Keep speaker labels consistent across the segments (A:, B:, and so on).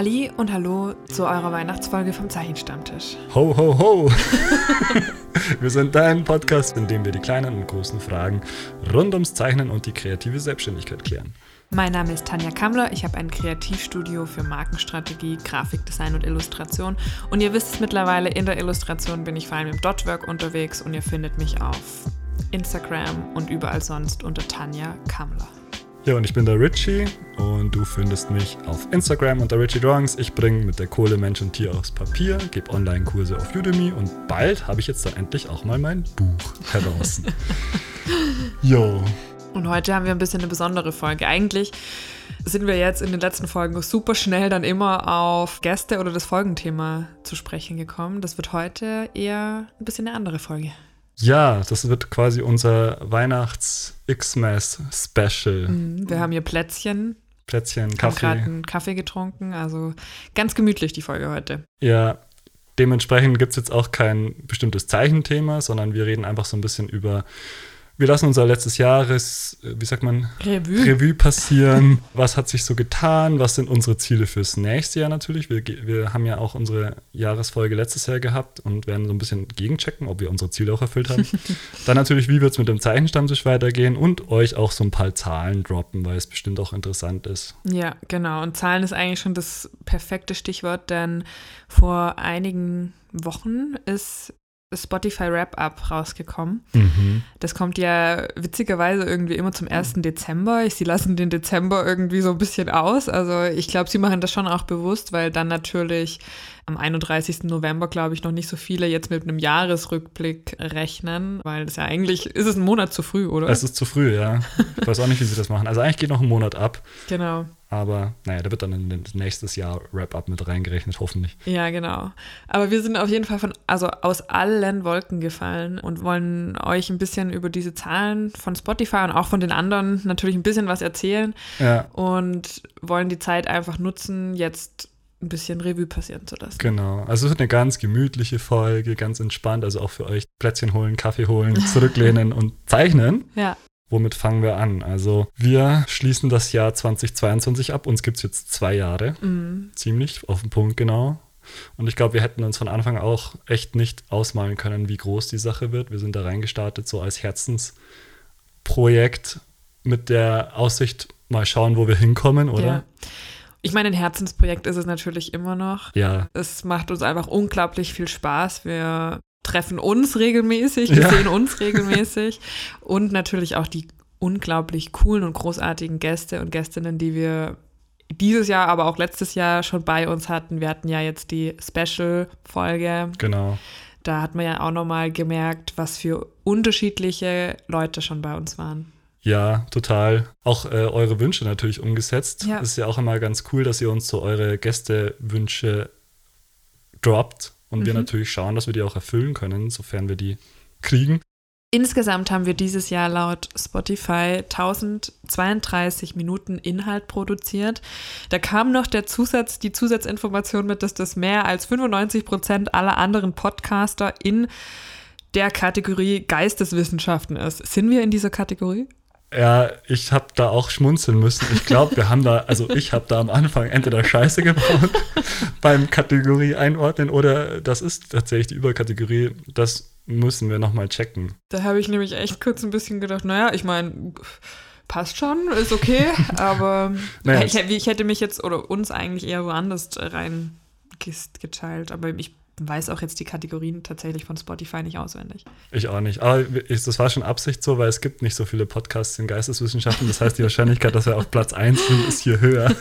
A: Halli und hallo zu eurer Weihnachtsfolge vom Zeichenstammtisch.
B: Ho, ho, ho! wir sind dein Podcast, in dem wir die kleinen und großen Fragen rund ums Zeichnen und die kreative Selbstständigkeit klären.
A: Mein Name ist Tanja Kammler, ich habe ein Kreativstudio für Markenstrategie, Grafikdesign und Illustration. Und ihr wisst es mittlerweile, in der Illustration bin ich vor allem im Dotwork unterwegs und ihr findet mich auf Instagram und überall sonst unter Tanja Kammler.
B: Ja, und ich bin der Richie und du findest mich auf Instagram unter Richie Drawings. Ich bringe mit der Kohle Mensch und Tier aus Papier, gebe Online-Kurse auf Udemy und bald habe ich jetzt dann endlich auch mal mein Buch heraus. jo.
A: Und heute haben wir ein bisschen eine besondere Folge. Eigentlich sind wir jetzt in den letzten Folgen super schnell dann immer auf Gäste oder das Folgenthema zu sprechen gekommen. Das wird heute eher ein bisschen eine andere Folge.
B: Ja, das wird quasi unser Weihnachts-Xmas-Special.
A: Mhm, wir haben hier Plätzchen.
B: Plätzchen, Kaffee.
A: Haben gerade einen Kaffee getrunken, also ganz gemütlich die Folge heute.
B: Ja, dementsprechend gibt es jetzt auch kein bestimmtes Zeichenthema, sondern wir reden einfach so ein bisschen über wir lassen unser letztes Jahres, äh, wie sagt man,
A: Revue,
B: Revue passieren. was hat sich so getan? Was sind unsere Ziele fürs nächste Jahr natürlich? Wir, wir haben ja auch unsere Jahresfolge letztes Jahr gehabt und werden so ein bisschen gegenchecken, ob wir unsere Ziele auch erfüllt haben. Dann natürlich, wie wird es mit dem Zeichenstammtisch weitergehen und euch auch so ein paar Zahlen droppen, weil es bestimmt auch interessant ist.
A: Ja, genau. Und Zahlen ist eigentlich schon das perfekte Stichwort, denn vor einigen Wochen ist Spotify Wrap-Up rausgekommen. Mhm. Das kommt ja witzigerweise irgendwie immer zum 1. Dezember. Sie lassen den Dezember irgendwie so ein bisschen aus. Also ich glaube, sie machen das schon auch bewusst, weil dann natürlich am 31. November, glaube ich, noch nicht so viele jetzt mit einem Jahresrückblick rechnen, weil das ja eigentlich ist es ein Monat zu früh, oder?
B: Es ist zu früh, ja. Ich weiß auch nicht, wie sie das machen. Also eigentlich geht noch ein Monat ab.
A: Genau.
B: Aber naja, da wird dann in nächstes Jahr Wrap-Up mit reingerechnet, hoffentlich.
A: Ja, genau. Aber wir sind auf jeden Fall von, also aus allen Wolken gefallen und wollen euch ein bisschen über diese Zahlen von Spotify und auch von den anderen natürlich ein bisschen was erzählen.
B: Ja.
A: Und wollen die Zeit einfach nutzen, jetzt ein bisschen Revue passieren zu lassen.
B: Genau. Also es wird eine ganz gemütliche Folge, ganz entspannt. Also auch für euch Plätzchen holen, Kaffee holen, zurücklehnen und zeichnen.
A: Ja.
B: Womit fangen wir an? Also wir schließen das Jahr 2022 ab. Uns gibt es jetzt zwei Jahre. Mhm. Ziemlich auf den Punkt genau. Und ich glaube, wir hätten uns von Anfang auch echt nicht ausmalen können, wie groß die Sache wird. Wir sind da reingestartet, so als Herzensprojekt mit der Aussicht, mal schauen, wo wir hinkommen, oder? Ja.
A: Ich meine, ein Herzensprojekt ist es natürlich immer noch.
B: Ja.
A: Es macht uns einfach unglaublich viel Spaß. Wir treffen uns regelmäßig, wir ja. sehen uns regelmäßig und natürlich auch die unglaublich coolen und großartigen Gäste und Gästinnen, die wir dieses Jahr, aber auch letztes Jahr schon bei uns hatten. Wir hatten ja jetzt die Special-Folge.
B: Genau.
A: Da hat man ja auch nochmal gemerkt, was für unterschiedliche Leute schon bei uns waren.
B: Ja, total. Auch äh, eure Wünsche natürlich umgesetzt. Ja. Ist ja auch immer ganz cool, dass ihr uns so eure Gästewünsche droppt und mhm. wir natürlich schauen, dass wir die auch erfüllen können, sofern wir die kriegen.
A: Insgesamt haben wir dieses Jahr laut Spotify 1032 Minuten Inhalt produziert. Da kam noch der Zusatz, die Zusatzinformation mit, dass das mehr als 95 Prozent aller anderen Podcaster in der Kategorie Geisteswissenschaften ist. Sind wir in dieser Kategorie?
B: Ja, ich habe da auch schmunzeln müssen. Ich glaube, wir haben da, also ich habe da am Anfang entweder Scheiße gebaut beim Kategorie einordnen oder das ist tatsächlich die Überkategorie. Das müssen wir nochmal checken.
A: Da habe ich nämlich echt kurz ein bisschen gedacht, naja, ich meine, passt schon, ist okay, aber naja, ich, ich, hätte mich jetzt oder uns eigentlich eher woanders reingeteilt, aber ich weiß auch jetzt die Kategorien tatsächlich von Spotify nicht auswendig.
B: Ich auch nicht. Aber ich, das war schon Absicht so, weil es gibt nicht so viele Podcasts in Geisteswissenschaften. Das heißt, die Wahrscheinlichkeit, dass wir auf Platz 1 sind, ist hier höher.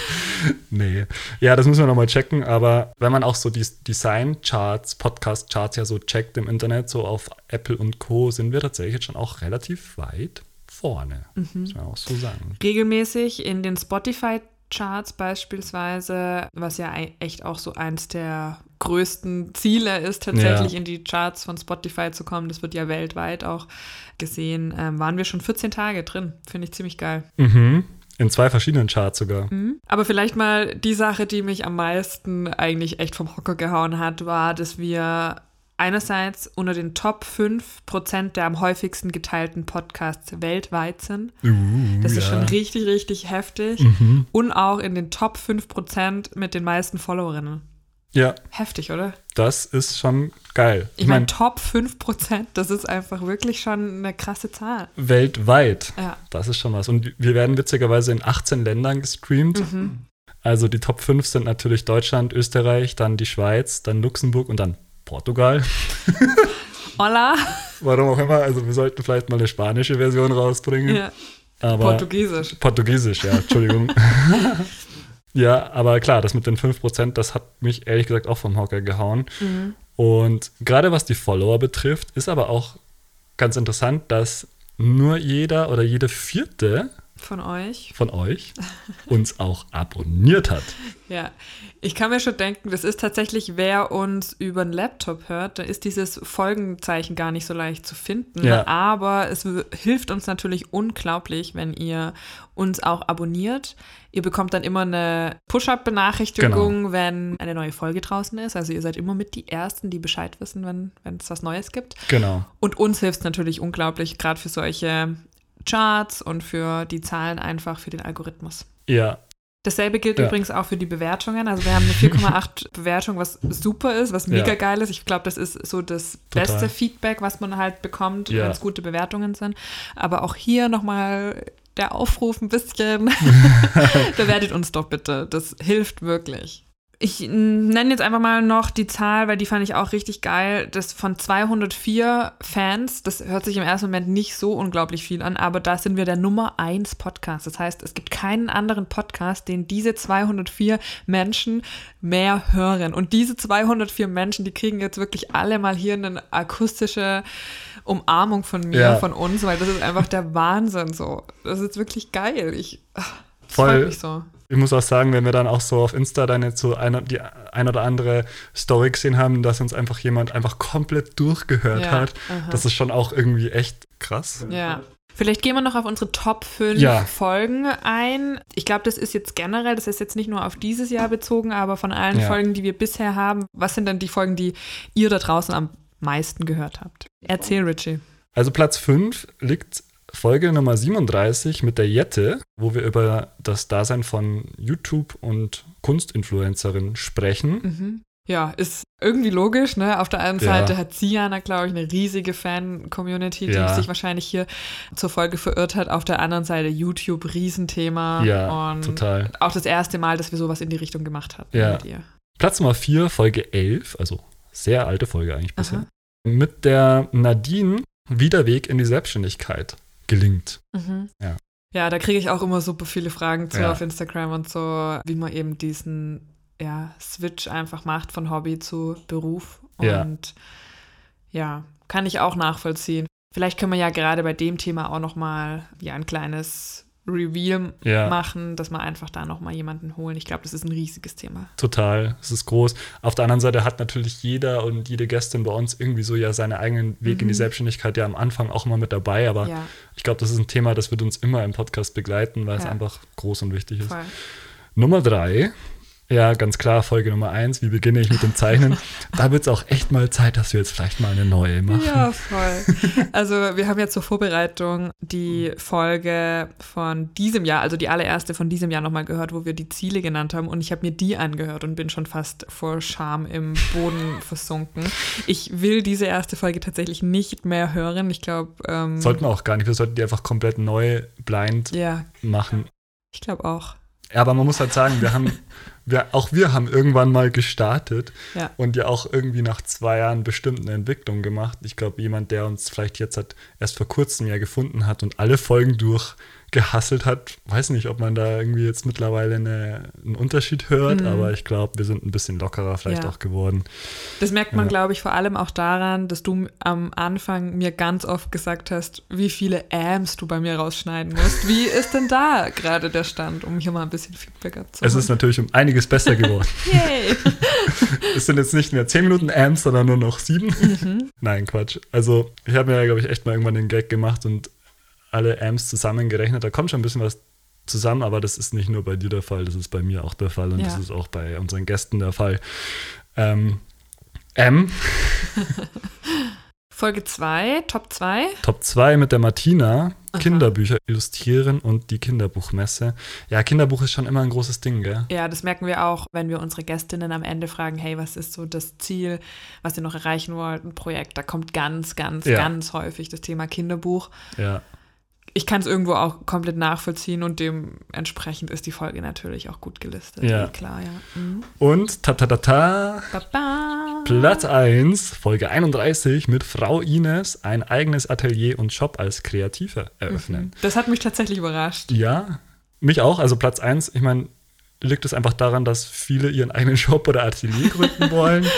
B: nee. Ja, das müssen wir nochmal checken. Aber wenn man auch so die Design-Charts, Podcast-Charts ja so checkt im Internet, so auf Apple und Co., sind wir tatsächlich jetzt schon auch relativ weit vorne. Mhm. Muss man auch so sagen.
A: Regelmäßig in den Spotify Charts beispielsweise, was ja echt auch so eins der größten Ziele ist, tatsächlich ja. in die Charts von Spotify zu kommen. Das wird ja weltweit auch gesehen. Ähm, waren wir schon 14 Tage drin. Finde ich ziemlich geil.
B: Mhm. In zwei verschiedenen Charts sogar.
A: Mhm. Aber vielleicht mal die Sache, die mich am meisten eigentlich echt vom Hocker gehauen hat, war, dass wir einerseits unter den Top 5% der am häufigsten geteilten Podcasts weltweit sind.
B: Uh,
A: Das ist
B: ja.
A: schon richtig, richtig heftig.
B: Mhm.
A: Und auch in den Top 5% mit den meisten Followerinnen.
B: Ja,
A: Heftig, oder?
B: das ist schon geil.
A: Ich meine, Top 5%, das ist einfach wirklich schon eine krasse Zahl.
B: weltweit.
A: Ja.
B: Das ist schon was. Und wir werden witzigerweise in 18 Ländern gestreamt. Also die Top 5 sind natürlich Deutschland, Österreich, dann die Schweiz, dann Luxemburg und dann Portugal.
A: Hola.
B: Warum auch immer. Also wir sollten vielleicht mal eine spanische Version rausbringen.
A: Ja.
B: Aber
A: Portugiesisch.
B: Portugiesisch, ja, Entschuldigung. ja, aber klar, das mit den 5%, das hat mich ehrlich gesagt auch vom Hocker gehauen.
A: Mhm.
B: Und gerade was die Follower betrifft, ist aber auch ganz interessant, dass nur jeder oder jede vierte
A: Von euch.
B: von euch uns auch abonniert hat.
A: Ja, ich kann mir schon denken, das ist tatsächlich, wer uns über einen Laptop hört, da ist dieses Folgenzeichen gar nicht so leicht zu finden.
B: Ja.
A: Aber es hilft uns natürlich unglaublich, wenn ihr uns auch abonniert. Ihr bekommt dann immer eine Push-Up-Benachrichtigung,
B: Genau.
A: wenn eine neue Folge draußen ist. Also ihr seid immer mit die Ersten, die Bescheid wissen, wenn es was Neues gibt.
B: Genau.
A: Und uns hilft es natürlich unglaublich, gerade für solche Charts und für die Zahlen einfach für den Algorithmus.
B: Ja,
A: Dasselbe gilt
B: Ja.
A: übrigens auch für die Bewertungen. Also wir haben eine 4,8 Bewertung, was super ist, was mega
B: Ja.
A: geil ist. Ich glaube, das ist so das
B: Total.
A: beste Feedback, was man halt bekommt,
B: Ja.
A: wenn es gute Bewertungen sind. Aber auch hier nochmal der Aufruf ein bisschen. Bewertet uns doch bitte. Das hilft wirklich. Ich nenne jetzt einfach mal noch die Zahl, weil die fand ich auch richtig geil. Das von 204 Fans, das hört sich im ersten Moment nicht so unglaublich viel an, aber da sind wir der Nummer 1 Podcast. Das heißt, es gibt keinen anderen Podcast, den diese 204 Menschen mehr hören. Und diese 204 Menschen, die kriegen jetzt wirklich alle mal hier eine akustische Umarmung von mir,
B: Ja.
A: von uns, weil das ist einfach der Wahnsinn so. Das ist wirklich geil. Ich, das
B: Voll.
A: freut mich so.
B: Ich muss auch sagen, wenn wir dann auch so auf Insta dann jetzt so eine, die ein oder andere Story gesehen haben, dass uns einfach jemand einfach komplett durchgehört
A: Ja,
B: hat,
A: aha.
B: das ist schon auch irgendwie echt krass.
A: Ja. Vielleicht gehen wir noch auf unsere Top 5
B: Ja.
A: Folgen ein. Ich glaube, das ist jetzt generell, das ist jetzt nicht nur auf dieses Jahr bezogen, aber von allen
B: Ja.
A: Folgen, die wir bisher haben, was sind denn die Folgen, die ihr da draußen am meisten gehört habt? Erzähl, Richie.
B: Also Platz 5 liegt Folge Nummer 37 mit der Jette, wo wir über das Dasein von YouTube und Kunstinfluencerin sprechen.
A: Mhm. Ja, ist irgendwie logisch, ne? Auf der einen
B: Ja.
A: Seite hat Siana, glaube ich, eine riesige Fan-Community, die
B: Ja.
A: sich wahrscheinlich hier zur Folge verirrt hat. Auf der anderen Seite YouTube, Riesenthema.
B: Ja,
A: und
B: total.
A: Auch das erste Mal, dass wir sowas in die Richtung gemacht hatten
B: Ja.
A: mit ihr.
B: Platz Nummer 4, Folge 11, also sehr alte Folge eigentlich bisher,
A: Aha.
B: mit der Nadine wieder Weg in die Selbstständigkeit gelingt.
A: Mhm.
B: Ja.
A: Ja, da kriege ich auch immer super viele Fragen zu
B: Ja.
A: auf Instagram und so, wie man eben diesen ja, Switch einfach macht von Hobby zu Beruf. Und
B: Ja.
A: kann ich auch nachvollziehen. Vielleicht können wir ja gerade bei dem Thema auch nochmal ja, ein kleines Reveal
B: Ja.
A: machen, dass wir einfach da nochmal jemanden holen. Ich glaube, das ist ein riesiges Thema.
B: Total, es ist groß. Auf der anderen Seite hat natürlich jeder und jede Gästin bei uns irgendwie so ja seinen eigenen Weg in die
A: Mhm.
B: Selbstständigkeit ja am Anfang auch immer mit dabei, aber
A: Ja,
B: ich glaube, das ist ein Thema, das wird uns immer im Podcast begleiten, weil es
A: Ja.
B: einfach groß und wichtig ist.
A: voll.
B: Nummer drei, ja, ganz klar, Folge Nummer eins, wie beginne ich mit dem Zeichnen? da wird es auch echt mal Zeit, dass wir jetzt vielleicht mal eine neue machen.
A: Ja, voll. Also wir haben jetzt zur Vorbereitung die Folge von diesem Jahr, also die allererste von diesem Jahr nochmal gehört, wo wir die Ziele genannt haben und ich habe mir die angehört und bin schon fast vor Scham im Boden versunken. Ich will diese erste Folge tatsächlich nicht mehr hören. Ich glaube, ähm,
B: Sollten wir auch gar nicht, wir sollten die einfach komplett neu, blind
A: ja,
B: machen.
A: ich glaube auch.
B: Ja, aber man muss halt sagen, wir haben, wir, auch wir haben irgendwann mal gestartet
A: Ja.
B: und ja auch irgendwie nach zwei Jahren bestimmt eine Entwicklung gemacht. Ich glaube, jemand, der uns vielleicht jetzt hat, erst vor kurzem ja gefunden hat und alle Folgen durchgehasselt hat, weiß nicht, ob man da irgendwie jetzt mittlerweile eine, einen Unterschied hört,
A: Mhm.
B: aber ich glaube, wir sind ein bisschen lockerer vielleicht
A: Ja.
B: auch geworden.
A: Das merkt man,
B: Ja.
A: glaube ich, vor allem auch daran, dass du am Anfang mir ganz oft gesagt hast, wie viele Ams du bei mir rausschneiden musst. Wie ist denn da gerade der Stand, um hier mal ein bisschen Feedback abzuholen?
B: Es ist natürlich um einiges besser geworden.
A: Yay!
B: es sind jetzt nicht mehr 10 Minuten Amps, sondern nur noch 7.
A: Mhm.
B: Nein, Quatsch. Also, ich habe mir ja, glaube ich, echt mal irgendwann den Gag gemacht und alle Amps zusammengerechnet. Da kommt schon ein bisschen was zusammen, aber das ist nicht nur bei dir der Fall, das ist bei mir auch der Fall und
A: Ja.
B: das ist auch bei unseren Gästen der Fall. Ähm, M.
A: Folge 2, Top 2.
B: Top 2 mit der Martina. Aha. Kinderbücher illustrieren und die Kinderbuchmesse. Ja, Kinderbuch ist schon immer ein großes Ding, gell?
A: Ja, das merken wir auch, wenn wir unsere Gästinnen am Ende fragen, hey, was ist so das Ziel, was ihr noch erreichen wollt, ein Projekt. Da kommt ganz, ganz, ja. ganz häufig das Thema Kinderbuch.
B: Ja
A: ich kann es irgendwo auch komplett nachvollziehen und dementsprechend ist die Folge natürlich auch gut gelistet.
B: Ja.
A: Klar, ja. Mhm.
B: Und ta ta ta ta. Baba. Platz 1, Folge 31 mit Frau Ines ein eigenes Atelier und Shop als Kreative eröffnen. Mhm.
A: Das hat mich tatsächlich überrascht.
B: Ja, mich auch. Also Platz 1, ich meine, liegt es einfach daran, dass viele ihren eigenen Shop oder Atelier gründen wollen.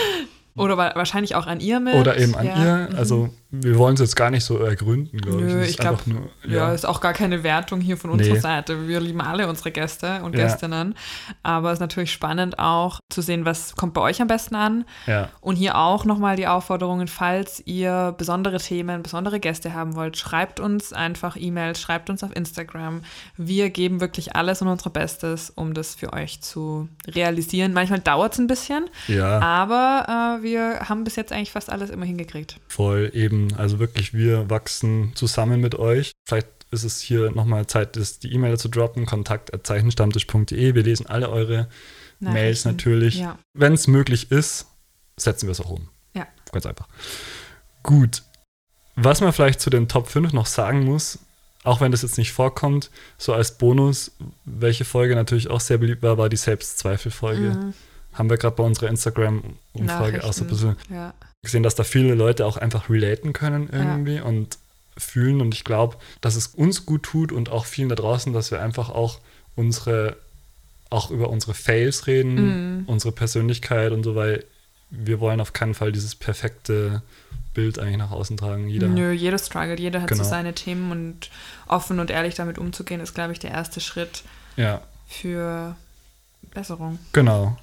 A: Oder wahrscheinlich auch an ihr mit.
B: Oder eben an ja. ihr. Also wir wollen es jetzt gar nicht so ergründen, glaube ich.
A: Nö, ich glaube, ja. ja. ist auch gar keine Wertung hier von unserer nee. Seite. Wir lieben alle unsere Gäste und ja. Gästinnen. Aber es ist natürlich spannend auch zu sehen, was kommt bei euch am besten an.
B: Ja.
A: Und hier auch nochmal die Aufforderungen, falls ihr besondere Themen, besondere Gäste haben wollt, schreibt uns einfach E-Mails, schreibt uns auf Instagram. Wir geben wirklich alles und unser Bestes, um das für euch zu realisieren. Manchmal dauert es ein bisschen,
B: ja.
A: aber äh, wir haben bis jetzt eigentlich fast alles immer hingekriegt.
B: Voll, eben also wirklich, wir wachsen zusammen mit euch. Vielleicht ist es hier nochmal Zeit, die E-Mail zu droppen, kontakt.zeichenstammtisch.de. Wir lesen alle eure Mails natürlich. Ja. Wenn es möglich ist, setzen wir es auch um.
A: Ja.
B: Ganz einfach. Gut. Was man vielleicht zu den Top 5 noch sagen muss, auch wenn das jetzt nicht vorkommt, so als Bonus, welche Folge natürlich auch sehr beliebt war, war die Selbstzweifel-Folge. Mhm. Haben wir gerade bei unserer Instagram-Umfrage auch so ein bisschen ja gesehen, dass da viele Leute auch einfach relaten können irgendwie ja. und fühlen. Und ich glaube, dass es uns gut tut und auch vielen da draußen, dass wir einfach auch unsere, auch über unsere Fails reden, mhm. unsere Persönlichkeit und so, weil wir wollen auf keinen Fall dieses perfekte Bild eigentlich nach außen tragen.
A: Jeder, Nö, jeder struggelt, jeder hat genau. so seine Themen und offen und ehrlich damit umzugehen, ist, glaube ich, der erste Schritt
B: ja.
A: für Besserung.
B: Genau.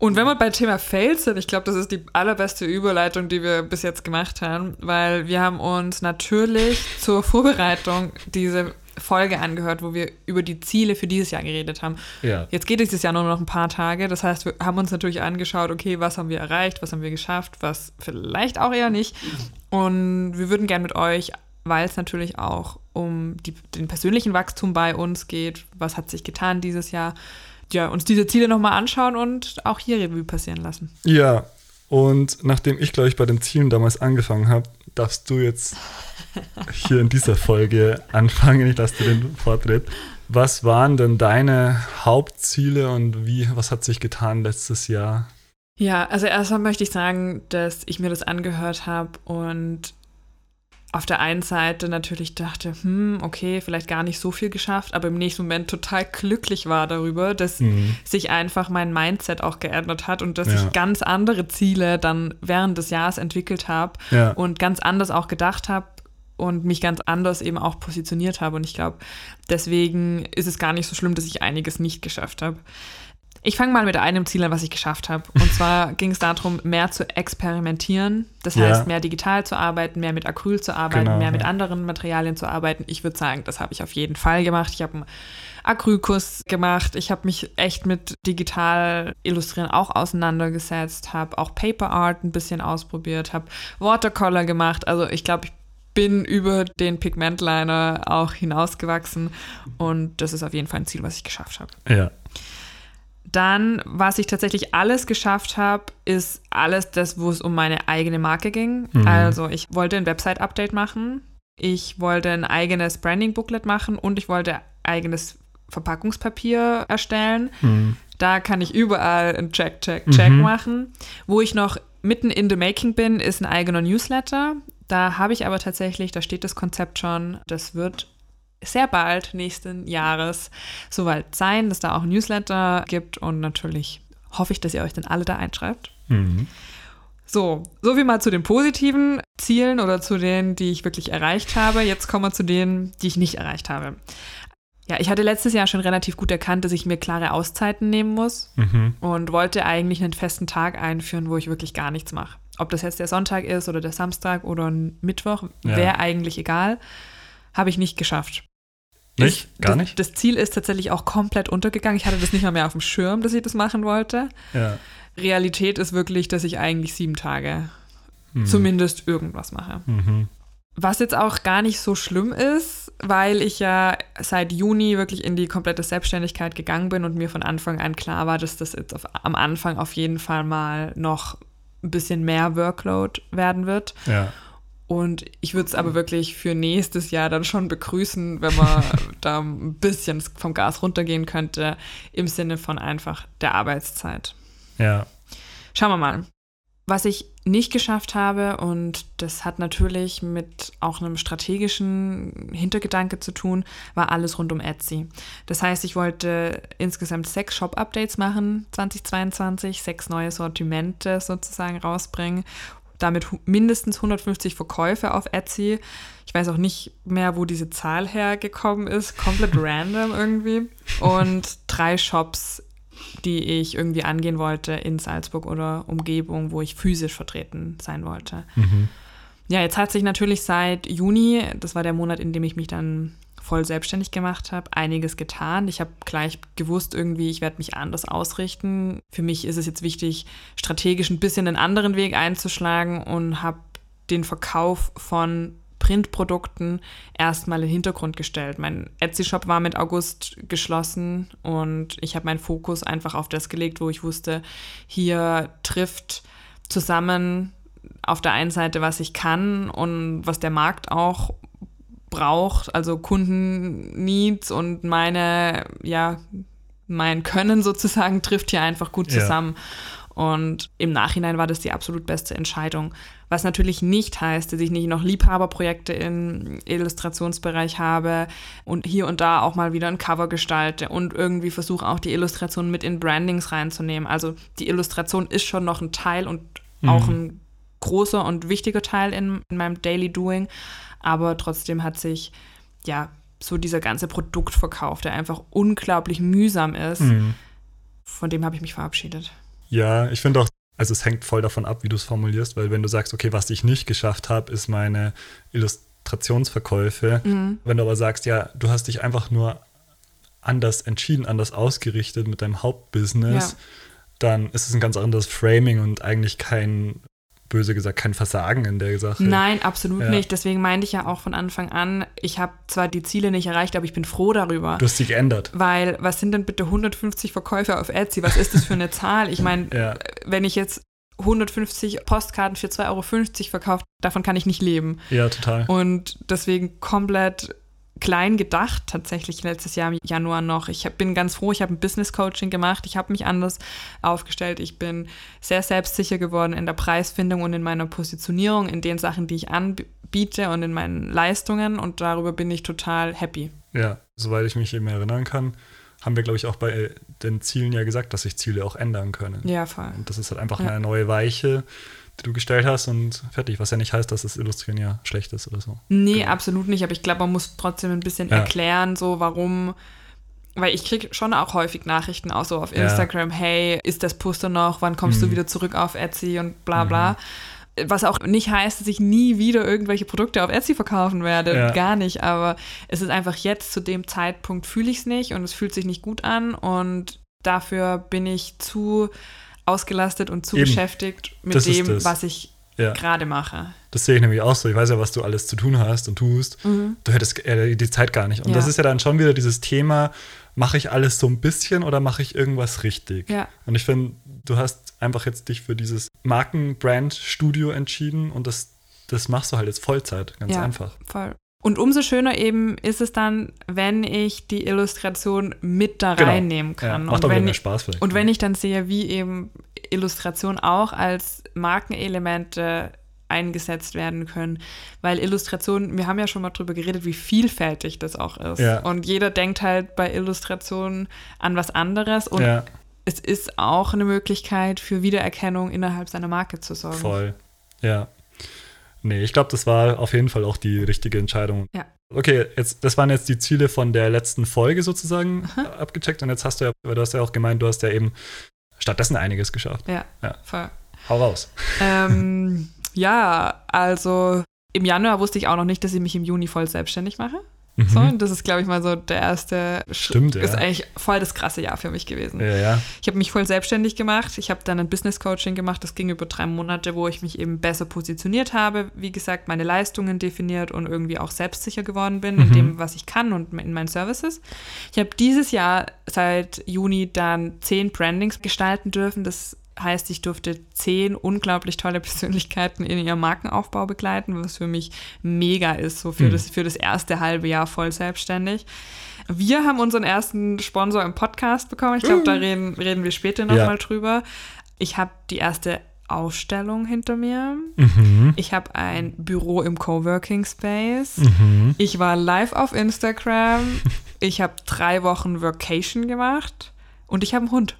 A: Und wenn wir bei Thema Fails sind, ich glaube, das ist die allerbeste Überleitung, die wir bis jetzt gemacht haben, weil wir haben uns natürlich zur Vorbereitung diese Folge angehört, wo wir über die Ziele für dieses Jahr geredet haben.
B: Ja.
A: Jetzt geht dieses Jahr nur noch ein paar Tage. Das heißt, wir haben uns natürlich angeschaut, okay, was haben wir erreicht, was haben wir geschafft, was vielleicht auch eher nicht. Und wir würden gerne mit euch, weil es natürlich auch um die, den persönlichen Wachstum bei uns geht, was hat sich getan dieses Jahr, ja, uns diese Ziele nochmal anschauen und auch hier Revue passieren lassen.
B: Ja, und nachdem ich, glaube ich, bei den Zielen damals angefangen habe, darfst du jetzt hier in dieser Folge anfangen. Ich lasse dir den Vortritt. Was waren denn deine Hauptziele und wie, was hat sich getan letztes Jahr?
A: Ja, also erstmal möchte ich sagen, dass ich mir das angehört habe und auf der einen Seite natürlich dachte, hm, okay, vielleicht gar nicht so viel geschafft, aber im nächsten Moment total glücklich war darüber, dass mhm. sich einfach mein Mindset auch geändert hat und dass ja. ich ganz andere Ziele dann während des Jahres entwickelt habe
B: ja.
A: und ganz anders auch gedacht habe und mich ganz anders eben auch positioniert habe. Und ich glaube, deswegen ist es gar nicht so schlimm, dass ich einiges nicht geschafft habe. Ich fange mal mit einem Ziel an, was ich geschafft habe. Und zwar ging es darum, mehr zu experimentieren. Das ja. heißt, mehr digital zu arbeiten, mehr mit Acryl zu arbeiten, genau, mehr mit anderen Materialien zu arbeiten. Ich würde sagen, das habe ich auf jeden Fall gemacht. Ich habe einen Acrylkurs gemacht. Ich habe mich echt mit digital Illustrieren auch auseinandergesetzt, habe auch Paper Art ein bisschen ausprobiert, habe Watercolor gemacht. Also ich glaube, ich bin über den Pigmentliner auch hinausgewachsen und das ist auf jeden Fall ein Ziel, was ich geschafft habe.
B: Ja.
A: Dann, was ich tatsächlich alles geschafft habe, ist alles das, wo es um meine eigene Marke ging. Mhm. Also ich wollte ein Website-Update machen, ich wollte ein eigenes Branding-Booklet machen und ich wollte eigenes Verpackungspapier erstellen. Mhm. Da kann ich überall ein Check, Check, Check mhm. machen. Wo ich noch mitten in the making bin, ist ein eigener Newsletter. Da habe ich aber tatsächlich, da steht das Konzept schon, das wird sehr bald nächsten Jahres soweit sein, dass da auch ein Newsletter gibt und natürlich hoffe ich, dass ihr euch dann alle da einschreibt.
B: Mhm.
A: So, so wie mal zu den positiven Zielen oder zu denen, die ich wirklich erreicht habe. Jetzt kommen wir zu denen, die ich nicht erreicht habe. Ja, ich hatte letztes Jahr schon relativ gut erkannt, dass ich mir klare Auszeiten nehmen muss
B: mhm.
A: und wollte eigentlich einen festen Tag einführen, wo ich wirklich gar nichts mache. Ob das jetzt der Sonntag ist oder der Samstag oder ein Mittwoch, ja. wäre eigentlich egal. Habe ich nicht geschafft.
B: Nicht?
A: Ist,
B: Gar
A: das,
B: nicht?
A: Das Ziel ist tatsächlich auch komplett untergegangen. Ich hatte das nicht mal mehr auf dem Schirm, dass ich das machen wollte.
B: Ja.
A: Realität ist wirklich, dass ich eigentlich sieben Tage
B: Mhm.
A: zumindest irgendwas mache.
B: Mhm.
A: Was jetzt auch gar nicht so schlimm ist, weil ich ja seit Juni wirklich in die komplette Selbstständigkeit gegangen bin und mir von Anfang an klar war, dass das jetzt auf, am Anfang auf jeden Fall mal noch ein bisschen mehr Workload werden wird.
B: Ja.
A: Und ich würde es aber wirklich für nächstes Jahr dann schon begrüßen, wenn man da ein bisschen vom Gas runtergehen könnte, im Sinne von einfach der Arbeitszeit.
B: Ja.
A: Schauen wir mal. Was ich nicht geschafft habe, und das hat natürlich mit auch einem strategischen Hintergedanke zu tun, war alles rund um Etsy. Das heißt, ich wollte insgesamt sechs Shop-Updates machen 2022, sechs neue Sortimente sozusagen rausbringen, damit mindestens 150 Verkäufe auf Etsy. Ich weiß auch nicht mehr, wo diese Zahl hergekommen ist, komplett random irgendwie. Und drei Shops die ich irgendwie angehen wollte in Salzburg oder Umgebung, wo ich physisch vertreten sein wollte.
B: Mhm.
A: Ja, jetzt hat sich natürlich seit Juni, das war der Monat, in dem ich mich dann voll selbstständig gemacht habe, einiges getan. Ich habe gleich gewusst, irgendwie, ich werde mich anders ausrichten. Für mich ist es jetzt wichtig, strategisch ein bisschen einen anderen Weg einzuschlagen und habe den Verkauf von Printprodukten erstmal in den Hintergrund gestellt. Mein Etsy-Shop war mit August geschlossen und ich habe meinen Fokus einfach auf das gelegt, wo ich wusste, hier trifft zusammen auf der einen Seite, was ich kann und was der Markt auch braucht, also Kunden-Needs und meine, ja, mein Können sozusagen trifft hier einfach gut
B: Ja.
A: zusammen. Und im Nachhinein war das die absolut beste Entscheidung. Was natürlich nicht heißt, dass ich nicht noch Liebhaberprojekte im Illustrationsbereich habe und hier und da auch mal wieder ein Cover gestalte und irgendwie versuche auch die Illustration mit in Brandings reinzunehmen. Also die Illustration ist schon noch ein Teil und auch ein großer und wichtiger Teil in, in meinem Daily Doing. Aber trotzdem hat sich ja so dieser ganze Produktverkauf, der einfach unglaublich mühsam ist,
B: Mhm.
A: von dem habe ich mich verabschiedet.
B: Ja, ich finde auch, also es hängt voll davon ab, wie du es formulierst, weil wenn du sagst, okay, was ich nicht geschafft habe, ist meine Illustrationsverkäufe. Wenn du aber sagst, ja, du hast dich einfach nur anders entschieden, anders ausgerichtet mit deinem Hauptbusiness,
A: Ja.
B: dann ist es ein ganz anderes Framing und eigentlich kein, böse gesagt, kein Versagen in der Sache.
A: Nein, absolut
B: Ja.
A: nicht. Deswegen meinte ich ja auch von Anfang an, ich habe zwar die Ziele nicht erreicht, aber ich bin froh darüber.
B: Du hast sie geändert.
A: Weil, was sind denn bitte 150 Verkäufe auf Etsy? Was ist das für eine Zahl? Ich meine,
B: Ja.
A: wenn ich jetzt 150 Postkarten für 2,50 Euro verkaufe, davon kann ich nicht leben.
B: Ja, total.
A: Und deswegen komplett klein gedacht, tatsächlich letztes Jahr im Januar noch. Ich bin ganz froh, ich habe ein Business Coaching gemacht, ich habe mich anders aufgestellt, ich bin sehr selbstsicher geworden in der Preisfindung und in meiner Positionierung, in den Sachen, die ich anbiete und in meinen Leistungen und darüber bin ich total happy.
B: Ja, soweit ich mich eben erinnern kann, haben wir, glaube ich, auch bei den Zielen ja gesagt, dass sich Ziele auch ändern können.
A: Ja, voll.
B: Und das ist halt einfach
A: Ja.
B: eine neue Weiche, die du gestellt hast und fertig. Was ja nicht heißt, dass das Illustrieren ja schlecht ist oder so.
A: Nee,
B: Genau.
A: absolut nicht, aber ich glaube, man muss trotzdem ein bisschen
B: Ja.
A: erklären, so warum. Weil ich kriege schon auch häufig Nachrichten, auch so auf
B: Ja.
A: Instagram, hey, ist das Poster noch, wann kommst du
B: Mhm.
A: wieder zurück auf Etsy und bla bla. Was auch nicht heißt, dass ich nie wieder irgendwelche Produkte auf Etsy verkaufen werde,
B: Ja.
A: gar nicht. Aber es ist einfach jetzt zu dem Zeitpunkt fühle ich es nicht und es fühlt sich nicht gut an und dafür bin ich zu ausgelastet und zu beschäftigt mit
B: Das
A: dem, was ich
B: Ja.
A: gerade mache.
B: Das sehe ich nämlich auch so. Ich weiß ja, was du alles zu tun hast und tust. Du hättest äh, die Zeit gar nicht. Und
A: Mhm. Ja.
B: das ist ja dann schon wieder dieses Thema, mache ich alles so ein bisschen oder mache ich irgendwas richtig?
A: Ja.
B: Und ich finde, du hast einfach jetzt dich für dieses Markenbrand-Studio entschieden und das, das machst du halt jetzt Vollzeit, ganz
A: Ja.
B: einfach.
A: Voll. Und umso schöner eben ist es dann, wenn ich die Illustration mit da
B: Genau.
A: reinnehmen
B: Ja,
A: kann.
B: macht
A: und, wenn
B: mehr
A: ich,
B: Spaß vielleicht.
A: und wenn ich dann sehe, wie eben Illustration auch als Markenelemente eingesetzt werden können. Weil Illustration, wir haben ja schon mal drüber geredet, wie vielfältig das auch ist.
B: Ja.
A: Und jeder denkt halt bei Illustrationen an was anderes. Und
B: ja,
A: es ist auch eine Möglichkeit für Wiedererkennung innerhalb seiner Marke zu sorgen.
B: voll. Ja. Nee, ich glaube, das war auf jeden Fall auch die richtige Entscheidung.
A: Ja.
B: Okay, jetzt, das waren jetzt die Ziele von der letzten Folge sozusagen abgecheckt. Und jetzt hast du ja, du hast ja auch gemeint, du hast ja eben stattdessen einiges geschafft.
A: Ja,
B: Ja.
A: voll.
B: Hau raus.
A: ähm, ja, also im Januar wusste ich auch noch nicht, dass ich mich im Juni voll selbstständig mache. Mhm. So, und das ist, glaube ich, mal so der erste
B: Stimmt,
A: Ist
B: ja.
A: eigentlich voll das krasse Jahr für mich gewesen.
B: Ja, ja.
A: Ich habe mich voll selbstständig gemacht. Ich habe dann ein Business Coaching gemacht. Das ging über drei Monate, wo ich mich eben besser positioniert habe. Wie gesagt, meine Leistungen definiert und irgendwie auch selbstsicher geworden bin in
B: Mhm.
A: dem, was ich kann und in meinen Services. Ich habe dieses Jahr seit Juni dann zehn Brandings gestalten dürfen. Das heißt, ich durfte zehn unglaublich tolle Persönlichkeiten in ihrem Markenaufbau begleiten, was für mich mega ist, so für,
B: Mhm.
A: das, für das erste halbe Jahr voll selbstständig. Wir haben unseren ersten Sponsor im Podcast bekommen. Ich glaube, da reden, reden wir später nochmal
B: Ja.
A: mal drüber. Ich habe die erste Ausstellung hinter mir.
B: Mhm.
A: Ich habe ein Büro im Coworking Space.
B: Mhm.
A: Ich war live auf Instagram. Ich habe drei Wochen Vacation gemacht. Und ich habe einen Hund.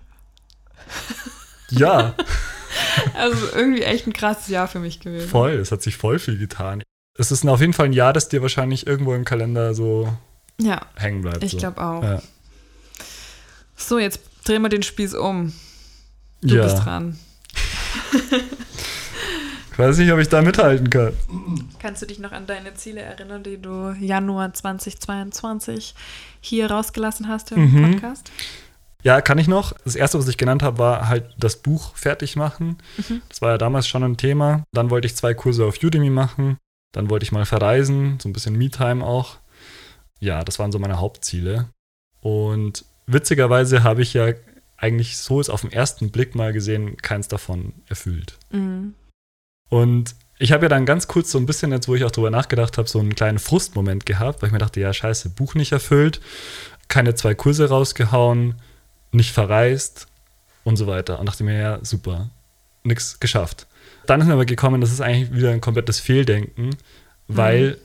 B: Ja,
A: Also irgendwie echt ein krasses Jahr für mich gewesen.
B: voll. Es hat sich voll viel getan. Es ist auf jeden Fall ein Jahr, das dir wahrscheinlich irgendwo im Kalender so
A: Ja,
B: hängen bleibt.
A: ich
B: so.
A: glaube auch.
B: Ja.
A: So, jetzt drehen wir den Spieß um. Du
B: ja.
A: bist dran.
B: Ich weiß nicht, ob ich da mithalten kann.
A: Kannst du dich noch an deine Ziele erinnern, die du Januar 2022 hier rausgelassen hast im
B: Mhm.
A: Podcast?
B: Ja, kann ich noch. Das erste, was ich genannt habe, war halt das Buch fertig machen.
A: Mhm.
B: Das war ja damals schon ein Thema. Dann wollte ich zwei Kurse auf Udemy machen. Dann wollte ich mal verreisen, so ein bisschen Me-Time auch. Ja, das waren so meine Hauptziele. Und witzigerweise habe ich ja eigentlich so ist auf den ersten Blick mal gesehen, keins davon erfüllt.
A: Mhm.
B: Und ich habe ja dann ganz kurz so ein bisschen, jetzt wo ich auch drüber nachgedacht habe, so einen kleinen Frustmoment gehabt, weil ich mir dachte, ja, scheiße, Buch nicht erfüllt, keine zwei Kurse rausgehauen, nicht verreist und so weiter. Und dachte mir, ja, super, nichts geschafft. Dann ist mir aber gekommen, das ist eigentlich wieder ein komplettes Fehldenken, weil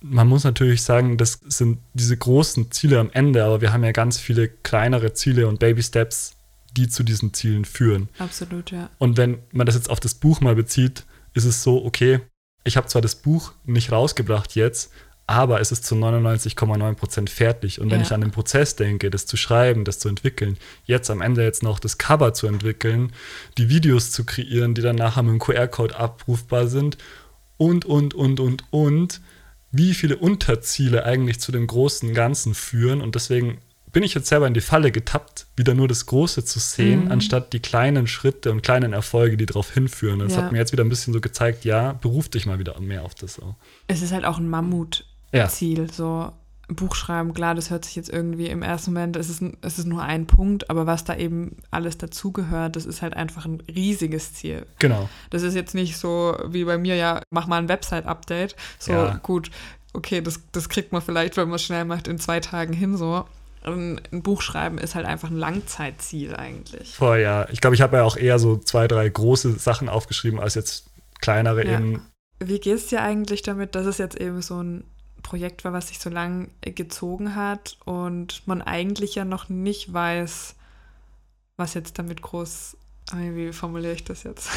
B: man muss natürlich sagen, das sind diese großen Ziele am Ende, aber wir haben ja ganz viele kleinere Ziele und Baby Steps, die zu diesen Zielen führen.
A: Absolut, ja.
B: Und wenn man das jetzt auf das Buch mal bezieht, ist es so, okay, ich habe zwar das Buch nicht rausgebracht jetzt, aber es ist zu 99,9% fertig. Und wenn
A: Ja.
B: ich an den Prozess denke, das zu schreiben, das zu entwickeln, jetzt am Ende jetzt noch das Cover zu entwickeln, die Videos zu kreieren, die dann nachher mit dem QR-Code abrufbar sind und, und, und, und, und, wie viele Unterziele eigentlich zu dem großen Ganzen führen. Und deswegen bin ich jetzt selber in die Falle getappt, wieder nur das Große zu sehen,
A: Mhm.
B: anstatt die kleinen Schritte und kleinen Erfolge, die darauf hinführen. Und das
A: Ja.
B: hat mir jetzt wieder ein bisschen so gezeigt, ja, beruf dich mal wieder mehr auf das. Auch.
A: Es ist halt auch ein Mammutziel,
B: Ja.
A: so ein Buch schreiben. Klar, das hört sich jetzt irgendwie im ersten Moment, es ist, es ist nur ein Punkt, aber was da eben alles dazugehört, das ist halt einfach ein riesiges Ziel.
B: Genau.
A: Das ist jetzt nicht so wie bei mir, ja, mach mal ein Website-Update. So,
B: Ja.
A: gut, okay, das, das kriegt man vielleicht, wenn man es schnell macht, in zwei Tagen hin so. Ein, ein Buch schreiben ist halt einfach ein Langzeitziel eigentlich.
B: Vorher, ja. Ich glaube, ich habe ja auch eher so zwei, drei große Sachen aufgeschrieben, als jetzt kleinere
A: Ja.
B: eben.
A: Wie geht es dir eigentlich damit, dass es jetzt eben so ein Projekt war, was sich so lang gezogen hat und man eigentlich ja noch nicht weiß, was jetzt damit groß, ah, wie formuliere ich das jetzt?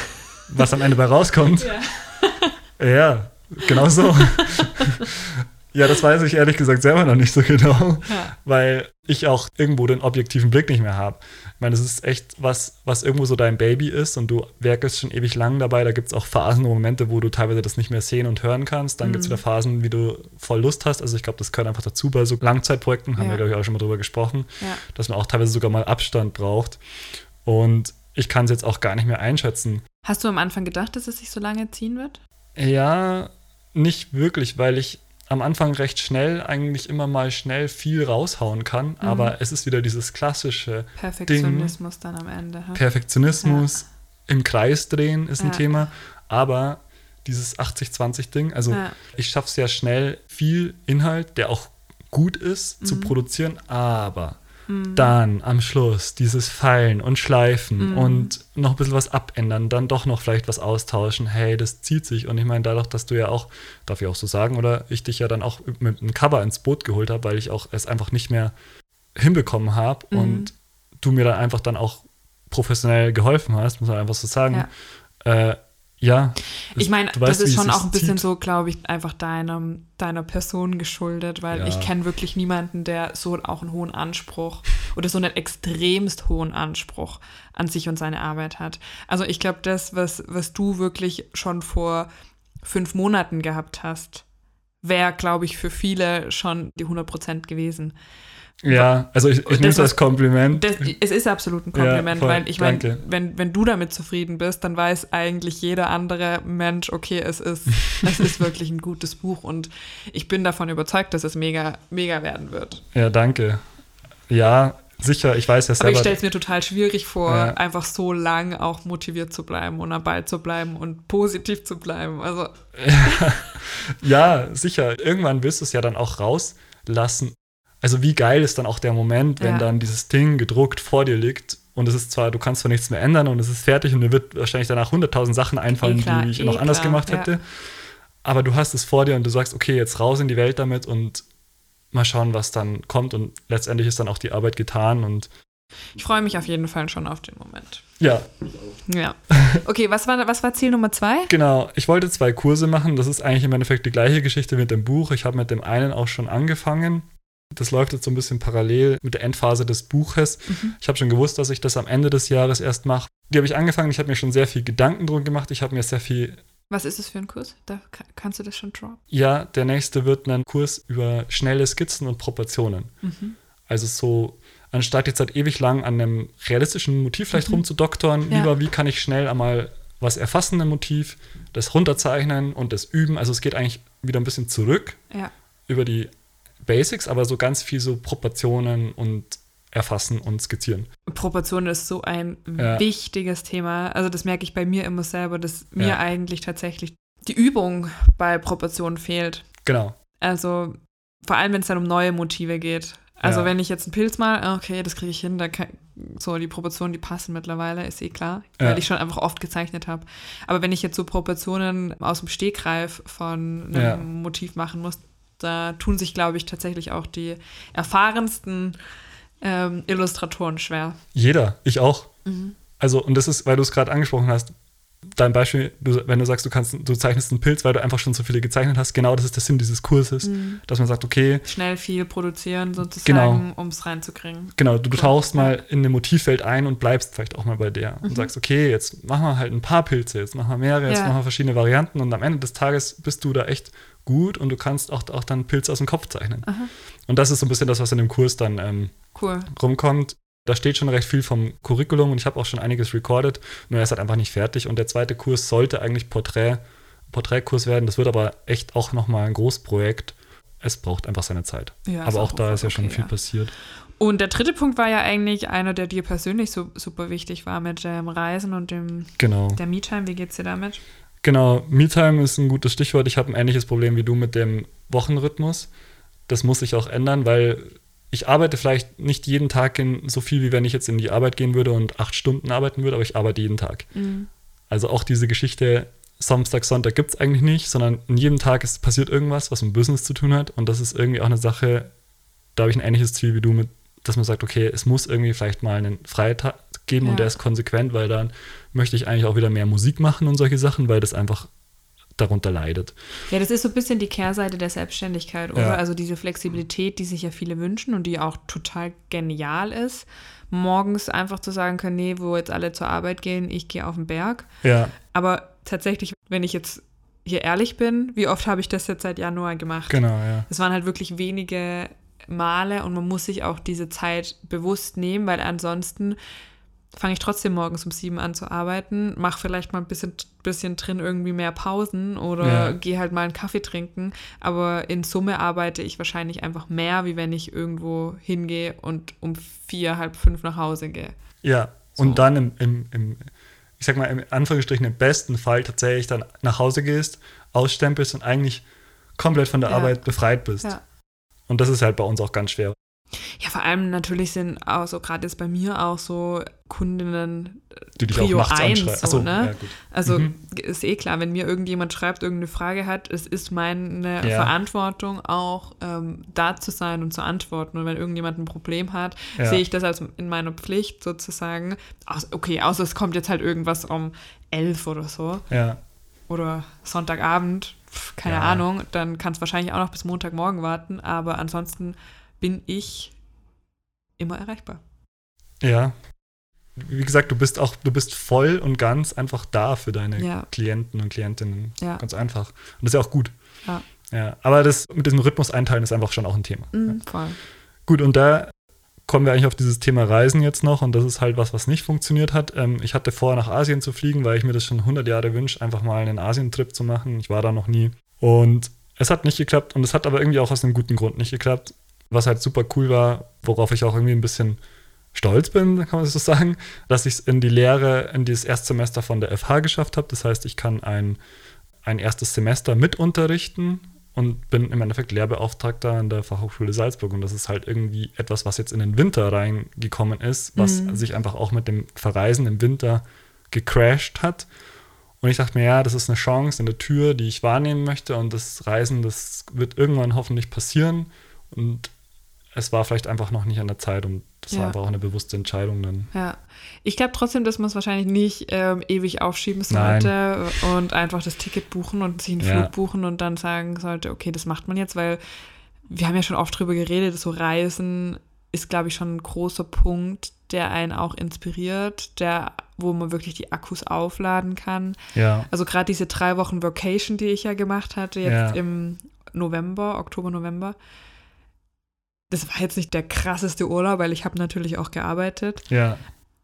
B: Was am Ende bei rauskommt.
A: Ja.
B: Ja, genau so. ja, das weiß ich ehrlich gesagt selber noch nicht so genau,
A: Ja.
B: weil ich auch irgendwo den objektiven Blick nicht mehr habe. Ich meine, es ist echt was, was irgendwo so dein Baby ist und du werkest schon ewig lang dabei. Da gibt es auch Phasen und Momente, wo du teilweise das nicht mehr sehen und hören kannst. Dann gibt es
A: Mhm.
B: wieder Phasen, wie du voll Lust hast. Also ich glaube, das gehört einfach dazu bei so Langzeitprojekten, haben
A: Ja.
B: wir, glaube ich, auch schon mal drüber gesprochen,
A: Ja.
B: dass man auch teilweise sogar mal Abstand braucht. Und ich kann es jetzt auch gar nicht mehr einschätzen.
A: Hast du am Anfang gedacht, dass es sich so lange ziehen wird?
B: Ja, nicht wirklich, weil ich am Anfang recht schnell eigentlich immer mal schnell viel raushauen kann, aber es ist wieder dieses klassische
A: Perfektionismus dann am Ende. ha?
B: Perfektionismus im Kreis drehen ist ein
A: Ja.
B: Thema, aber dieses 80-20-Ding, also
A: Ja.
B: ich schaffe es ja schnell, viel Inhalt, der auch gut ist, zu
A: Mhm.
B: produzieren, aber dann am Schluss dieses Feilen und Schleifen
A: Mhm.
B: und noch ein bisschen was abändern, dann doch noch vielleicht was austauschen. Hey, das zieht sich. Und ich meine, dadurch, dass du ja auch, darf ich auch so sagen, oder ich dich ja dann auch mit einem Cover ins Boot geholt habe, weil ich auch es einfach nicht mehr hinbekommen habe
A: Mhm.
B: und du mir dann einfach dann auch professionell geholfen hast, muss man einfach so sagen. Ja, äh, ja
A: Ich meine, das ist schon auch ein bisschen
B: zieht.
A: so, glaube ich, einfach deinem, deiner Person geschuldet, weil
B: Ja.
A: ich kenne wirklich niemanden, der so auch einen hohen Anspruch oder so einen extremst hohen Anspruch an sich und seine Arbeit hat. Also ich glaube, das, was, was du wirklich schon vor fünf Monaten gehabt hast, wäre, glaube ich, für viele schon die 100 Prozent gewesen.
B: Ja, also ich, ich nehme es als Kompliment.
A: Das, es ist absolut ein Kompliment,
B: Ja, voll,
A: weil ich meine, wenn, wenn du damit zufrieden bist, dann weiß eigentlich jeder andere Mensch, okay, es ist, es ist wirklich ein gutes Buch und ich bin davon überzeugt, dass es mega, mega werden wird.
B: Ja, danke. Ja, sicher, ich weiß ja
A: Aber ich
B: selber.
A: stelle es mir total schwierig vor,
B: Ja.
A: einfach so lang auch motiviert zu bleiben und Ball zu bleiben und positiv zu bleiben. Also,
B: Ja, sicher. Irgendwann wirst du es ja dann auch rauslassen. Also wie geil ist dann auch der Moment, wenn
A: Ja.
B: dann dieses Ding gedruckt vor dir liegt und es ist zwar, du kannst zwar nichts mehr ändern und es ist fertig und dir wird wahrscheinlich danach 100.000 Sachen einfallen,
A: Eh klar,
B: die ich
A: eh
B: noch anders
A: klar,
B: gemacht
A: ja.
B: hätte. Aber du hast es vor dir und du sagst, okay, jetzt raus in die Welt damit und mal schauen, was dann kommt und letztendlich ist dann auch die Arbeit getan und
A: ich freue mich auf jeden Fall schon auf den Moment.
B: ja,
A: Ja. Okay, was war, was war Ziel Nummer zwei?
B: Genau, ich wollte zwei Kurse machen. Das ist eigentlich im Endeffekt die gleiche Geschichte mit dem Buch. Ich habe mit dem einen auch schon angefangen. Das läuft jetzt so ein bisschen parallel mit der Endphase des Buches.
A: Mhm.
B: Ich habe schon gewusst, dass ich das am Ende des Jahres erst mache. Die habe ich angefangen. Ich habe mir schon sehr viel Gedanken drum gemacht. Ich habe mir sehr viel.
A: Was ist es für ein Kurs? Da ka- kannst du das schon droppen.
B: Ja, der nächste wird ein Kurs über schnelle Skizzen und Proportionen.
A: Mhm.
B: Also so, anstatt jetzt halt ewig lang an einem realistischen Motiv vielleicht
A: Mhm.
B: rumzudoktoren,
A: Ja.
B: lieber, wie kann ich schnell einmal was erfassen im Motiv, das runterzeichnen und das üben. Also es geht eigentlich wieder ein bisschen zurück
A: Ja.
B: über die Basics, aber so ganz viel so Proportionen und erfassen und skizzieren.
A: Proportion ist so ein
B: Ja.
A: wichtiges Thema. Also das merke ich bei mir immer selber, dass mir
B: Ja.
A: eigentlich tatsächlich die Übung bei Proportionen fehlt.
B: Genau.
A: Also vor allem, wenn es dann um neue Motive geht. Also
B: Ja.
A: wenn ich jetzt einen Pilz mal, okay, das kriege ich hin, da kann, so die Proportionen, die passen mittlerweile, ist eh klar,
B: Ja.
A: weil ich schon einfach oft gezeichnet habe. Aber wenn ich jetzt so Proportionen aus dem Stegreif von einem
B: Ja.
A: Motiv machen muss, da tun sich, glaube ich, tatsächlich auch die erfahrensten ähm, Illustratoren schwer.
B: Jeder, ich auch.
A: Mhm.
B: Also, und das ist, weil du es gerade angesprochen hast, dein Beispiel, du, wenn du sagst, du kannst, du zeichnest einen Pilz, weil du einfach schon so viele gezeichnet hast, genau das ist der Sinn dieses Kurses,
A: Mhm.
B: dass man sagt, okay,
A: Schnell viel produzieren sozusagen,
B: Genau.
A: um es reinzukriegen.
B: Genau, du, du tauchst
A: Ja.
B: mal in eine Motivwelt ein und bleibst vielleicht auch mal bei der und
A: Mhm.
B: sagst, okay, jetzt machen wir halt ein paar Pilze, jetzt machen wir mehrere, jetzt
A: Ja.
B: machen wir verschiedene Varianten und am Ende des Tages bist du da echt gut und du kannst auch, auch dann Pilze aus dem Kopf zeichnen.
A: Aha.
B: Und das ist so ein bisschen das, was in dem Kurs dann ähm,
A: Cool.
B: rumkommt. Da steht schon recht viel vom Curriculum und ich habe auch schon einiges recorded, nur er ist halt einfach nicht fertig und der zweite Kurs sollte eigentlich Porträt, Porträtkurs werden. Das wird aber echt auch nochmal ein Großprojekt. Es braucht einfach seine Zeit.
A: Ja,
B: aber auch da
A: voll
B: ist ja schon
A: okay,
B: viel
A: ja.
B: passiert.
A: Und der dritte Punkt war ja eigentlich einer, der dir persönlich so, super wichtig war mit dem Reisen und dem
B: Genau.
A: der Me-Time. Wie geht's dir damit?
B: Genau, Me-Time ist ein gutes Stichwort. Ich habe ein ähnliches Problem wie du mit dem Wochenrhythmus. Das muss sich auch ändern, weil ich arbeite vielleicht nicht jeden Tag in so viel, wie wenn ich jetzt in die Arbeit gehen würde und acht Stunden arbeiten würde, aber ich arbeite jeden Tag. Also auch diese Geschichte, Samstag, Sonntag gibt es eigentlich nicht, sondern in jedem Tag ist, passiert irgendwas, was mit Business zu tun hat. Und das ist irgendwie auch eine Sache, da habe ich ein ähnliches Ziel wie du mit, dass man sagt, okay, es muss irgendwie vielleicht mal einen Freitag geben
A: Ja.
B: und der ist konsequent, weil dann möchte ich eigentlich auch wieder mehr Musik machen und solche Sachen, weil das einfach darunter leidet.
A: Ja, das ist so ein bisschen die Kehrseite der Selbstständigkeit, oder?
B: Ja.
A: Also diese Flexibilität, die sich ja viele wünschen und die auch total genial ist. Morgens einfach zu sagen können, nee, wo jetzt alle zur Arbeit gehen, ich gehe auf den Berg.
B: Ja,
A: Aber tatsächlich, wenn ich jetzt hier ehrlich bin, wie oft habe ich das jetzt seit Januar gemacht?
B: genau, ja.
A: Es waren halt wirklich wenige Male und man muss sich auch diese Zeit bewusst nehmen, weil ansonsten fange ich trotzdem morgens um sieben an zu arbeiten, mache vielleicht mal ein bisschen, bisschen drin irgendwie mehr Pausen oder
B: Ja.
A: gehe halt mal einen Kaffee trinken, aber in Summe arbeite ich wahrscheinlich einfach mehr, wie wenn ich irgendwo hingehe und um vier, halb fünf nach Hause gehe.
B: Ja,
A: So.
B: und dann im, im, im, ich sag mal, im Anführungsstrichen im besten Fall tatsächlich dann nach Hause gehst, ausstempelst und eigentlich komplett von der
A: Ja.
B: Arbeit befreit bist.
A: Ja.
B: Und das ist halt bei uns auch ganz schwer.
A: Ja, vor allem natürlich sind auch so, gerade jetzt bei mir auch so Kundinnen
B: Die dich
A: Prio
B: auch nachts
A: eins,
B: anschreien.
A: so,
B: Achso,
A: ne?
B: ja.
A: Also
B: Mhm.
A: ist eh klar, wenn mir irgendjemand schreibt, irgendeine Frage hat, es ist meine
B: Ja.
A: Verantwortung auch ähm, da zu sein und zu antworten. Und wenn irgendjemand ein Problem hat,
B: Ja.
A: sehe ich das als in meiner Pflicht sozusagen. Okay, außer es kommt jetzt halt irgendwas um elf oder so
B: Ja,
A: oder Sonntagabend, keine. Ahnung, dann kann es wahrscheinlich auch noch bis Montagmorgen warten. Aber ansonsten bin ich immer erreichbar.
B: ja. Wie gesagt, du bist auch, du bist voll und ganz einfach da für deine
A: Ja.
B: Klienten und Klientinnen.
A: Ja.
B: Ganz einfach. Und das ist ja auch gut.
A: Ja.
B: Ja, aber das mit diesem Rhythmus einteilen ist einfach schon auch ein Thema.
A: Mhm, voll.
B: Gut, und da kommen wir eigentlich auf dieses Thema Reisen jetzt noch und das ist halt was, was nicht funktioniert hat. Ähm, ich hatte vor, nach Asien zu fliegen, weil ich mir das schon 100 Jahre wünsche, einfach mal einen Asientrip zu machen. Ich war da noch nie und es hat nicht geklappt und es hat aber irgendwie auch aus einem guten Grund nicht geklappt, was halt super cool war, worauf ich auch irgendwie ein bisschen stolz bin, kann man so sagen, dass ich es in die Lehre, in dieses Erstsemester von der FH geschafft habe. Das heißt, ich kann ein, ein erstes Semester mitunterrichten und bin im Endeffekt Lehrbeauftragter an der Fachhochschule Salzburg. Und das ist halt irgendwie etwas, was jetzt in den Winter reingekommen ist, was mhm. sich einfach auch mit dem Verreisen im Winter gecrashed hat. Und ich dachte mir, ja, das ist eine Chance, eine Tür, die ich wahrnehmen möchte. Und das Reisen, das wird irgendwann hoffentlich passieren. Und es war vielleicht einfach noch nicht an der Zeit und das ja. war einfach auch eine bewusste Entscheidung dann.
A: Ja, ich glaube trotzdem, dass man es wahrscheinlich nicht ähm, ewig aufschieben sollte Nein. und einfach das Ticket buchen und sich einen ja. Flug buchen und dann sagen sollte, okay, das macht man jetzt, weil wir haben ja schon oft drüber geredet, so Reisen ist, glaube ich, schon ein großer Punkt, der einen auch inspiriert, der, wo man wirklich die Akkus aufladen kann.
B: Ja.
A: Also gerade diese drei Wochen Vacation, die ich ja gemacht hatte, jetzt ja. im November, Oktober, November, das war jetzt nicht der krasseste Urlaub, weil ich habe natürlich auch gearbeitet.
B: Ja.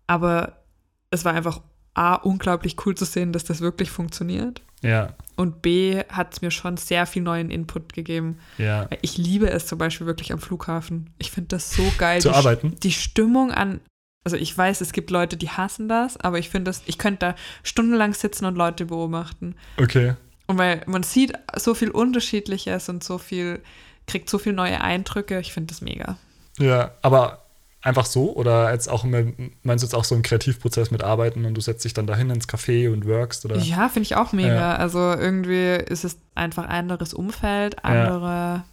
A: Aber es war einfach A, unglaublich cool zu sehen, dass das wirklich funktioniert.
B: Ja.
A: Und B, hat es mir schon sehr viel neuen Input gegeben.
B: Ja.
A: Ich liebe es zum Beispiel wirklich am Flughafen. Ich finde das so geil.
B: Zu
A: die,
B: arbeiten?
A: Die Stimmung an, also ich weiß, es gibt Leute, die hassen das, aber ich finde das, ich könnte da stundenlang sitzen und Leute beobachten.
B: Okay.
A: Und weil man sieht so viel Unterschiedliches und so viel kriegt so viele neue Eindrücke. Ich finde das mega.
B: Ja, aber einfach so oder jetzt auch meinst du jetzt auch so einen Kreativprozess mit Arbeiten und du setzt dich dann dahin ins Café und workst oder?
A: Ja, finde ich auch mega. Ja. Also irgendwie ist es einfach ein anderes Umfeld, andere ja.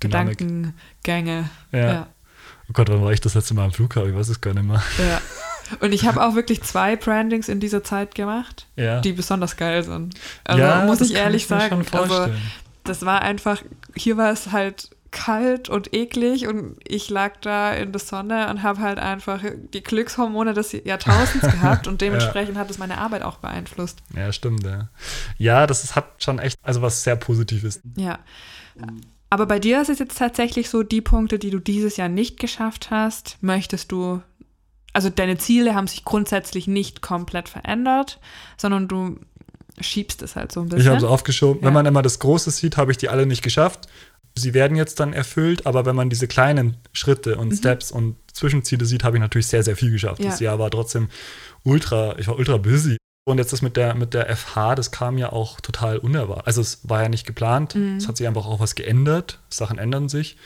A: Gedankengänge.
B: Ja. ja. Oh Gott, wann war ich das letzte Mal am Flughafen? Ich weiß es gar nicht mehr.
A: Ja. Und ich habe auch wirklich zwei Brandings in dieser Zeit gemacht,
B: ja.
A: die besonders geil sind. Also ja, muss ich ehrlich ich sagen. Also das war einfach, hier war es halt kalt und eklig und ich lag da in der Sonne und habe halt einfach die Glückshormone des Jahrtausends gehabt und dementsprechend ja. hat es meine Arbeit auch beeinflusst.
B: Ja, stimmt, ja. Ja, das ist, hat schon echt, also was sehr Positives.
A: Ja. Aber bei dir ist es jetzt tatsächlich so, die Punkte, die du dieses Jahr nicht geschafft hast, möchtest du, also deine Ziele haben sich grundsätzlich nicht komplett verändert, sondern du schiebst es halt so ein bisschen.
B: Ich habe es aufgeschoben. Ja. Wenn man immer das Große sieht, habe ich die alle nicht geschafft. Sie werden jetzt dann erfüllt, aber wenn man diese kleinen Schritte und mhm. Steps und Zwischenziele sieht, habe ich natürlich sehr, sehr viel geschafft. Ja. Das Jahr war trotzdem ultra, ich war ultra busy. Und jetzt das mit der, mit der FH, das kam ja auch total unerwartet. Also es war ja nicht geplant. Mhm. Es hat sich einfach auch was geändert. Sachen ändern sich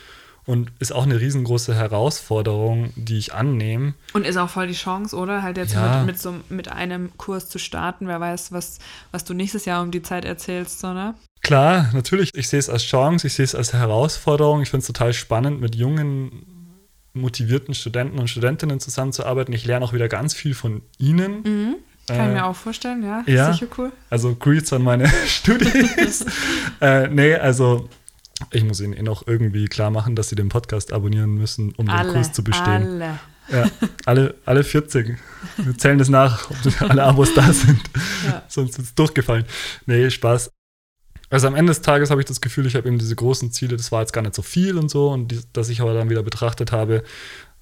B: und ist auch eine riesengroße Herausforderung, die ich annehme.
A: Und ist auch voll die Chance, oder? Halt jetzt ja. mit, mit, so mit einem Kurs zu starten. Wer weiß, was, was du nächstes Jahr um die Zeit erzählst, so, ne?
B: Klar, natürlich. Ich sehe es als Chance, ich sehe es als Herausforderung. Ich finde es total spannend, mit jungen, motivierten Studenten und Studentinnen zusammenzuarbeiten. Ich lerne auch wieder ganz viel von ihnen.
A: Mhm. Kann äh, ich mir auch vorstellen, ja.
B: ja
A: Sicher cool.
B: Also Greets an meine Studis. äh, nee, also ich muss Ihnen eh noch irgendwie klar machen, dass Sie den Podcast abonnieren müssen, um alle, den Kurs zu bestehen.
A: Alle.
B: Ja, alle, alle 40. Wir zählen das nach, ob alle Abos da sind. Ja. Sonst ist es durchgefallen. Nee, Spaß. Also am Ende des Tages habe ich das Gefühl, ich habe eben diese großen Ziele, das war jetzt gar nicht so viel und so. Und die, dass ich aber dann wieder betrachtet habe,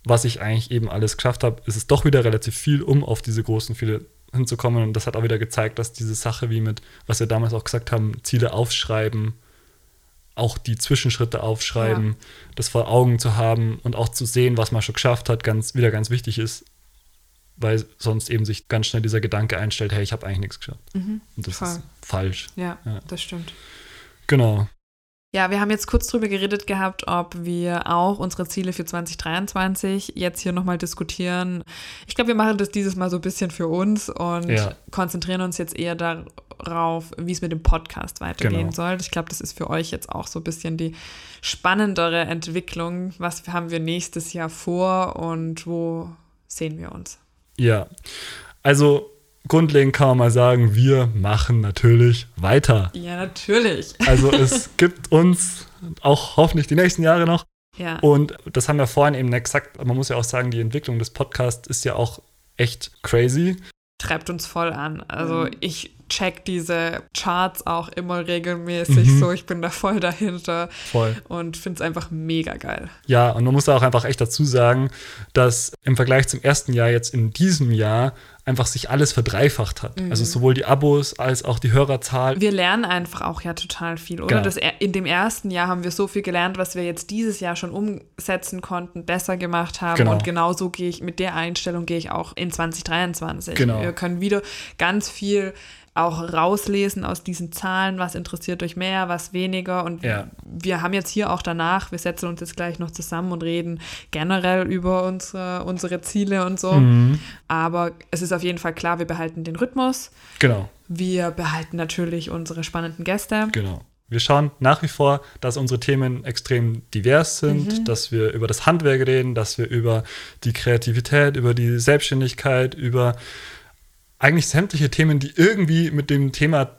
B: was ich eigentlich eben alles geschafft habe, ist es doch wieder relativ viel, um auf diese großen Ziele hinzukommen. Und das hat auch wieder gezeigt, dass diese Sache wie mit, was wir damals auch gesagt haben, Ziele aufschreiben, auch die Zwischenschritte aufschreiben, ja. das vor Augen zu haben und auch zu sehen, was man schon geschafft hat, ganz, wieder ganz wichtig ist, weil sonst eben sich ganz schnell dieser Gedanke einstellt, hey, ich habe eigentlich nichts geschafft. Mhm, und das voll. ist falsch.
A: Ja, ja, das stimmt.
B: Genau.
A: Ja, wir haben jetzt kurz drüber geredet gehabt, ob wir auch unsere Ziele für 2023 jetzt hier nochmal diskutieren. Ich glaube, wir machen das dieses Mal so ein bisschen für uns und ja. konzentrieren uns jetzt eher darauf, wie es mit dem Podcast weitergehen genau. soll. Ich glaube, das ist für euch jetzt auch so ein bisschen die spannendere Entwicklung. Was haben wir nächstes Jahr vor und wo sehen wir uns?
B: Ja, also grundlegend kann man mal sagen, wir machen natürlich weiter.
A: Ja, natürlich.
B: Also es gibt uns auch hoffentlich die nächsten Jahre noch.
A: Ja.
B: Und das haben wir vorhin eben gesagt, man muss ja auch sagen, die Entwicklung des Podcasts ist ja auch echt crazy.
A: Treibt uns voll an. Also mhm. ich check diese Charts auch immer regelmäßig mhm. so. Ich bin da voll dahinter.
B: Voll.
A: Und finde es einfach mega geil.
B: Ja, und man muss da auch einfach echt dazu sagen, dass im Vergleich zum ersten Jahr jetzt in diesem Jahr einfach sich alles verdreifacht hat. Mhm. Also sowohl die Abos als auch die Hörerzahl.
A: Wir lernen einfach auch ja total viel, oder? Genau. Das, in dem ersten Jahr haben wir so viel gelernt, was wir jetzt dieses Jahr schon umsetzen konnten, besser gemacht haben. Genau. Und genauso gehe ich mit der Einstellung gehe ich auch in 2023.
B: Genau.
A: Wir können wieder ganz viel auch rauslesen aus diesen Zahlen, was interessiert euch mehr, was weniger. Und ja. wir haben jetzt hier auch danach, wir setzen uns jetzt gleich noch zusammen und reden generell über unsere, unsere Ziele und so. Mhm. Aber es ist auf jeden Fall klar, wir behalten den Rhythmus.
B: Genau.
A: Wir behalten natürlich unsere spannenden Gäste.
B: Genau. Wir schauen nach wie vor, dass unsere Themen extrem divers sind, mhm. dass wir über das Handwerk reden, dass wir über die Kreativität, über die Selbstständigkeit, über eigentlich sämtliche Themen, die irgendwie mit dem Thema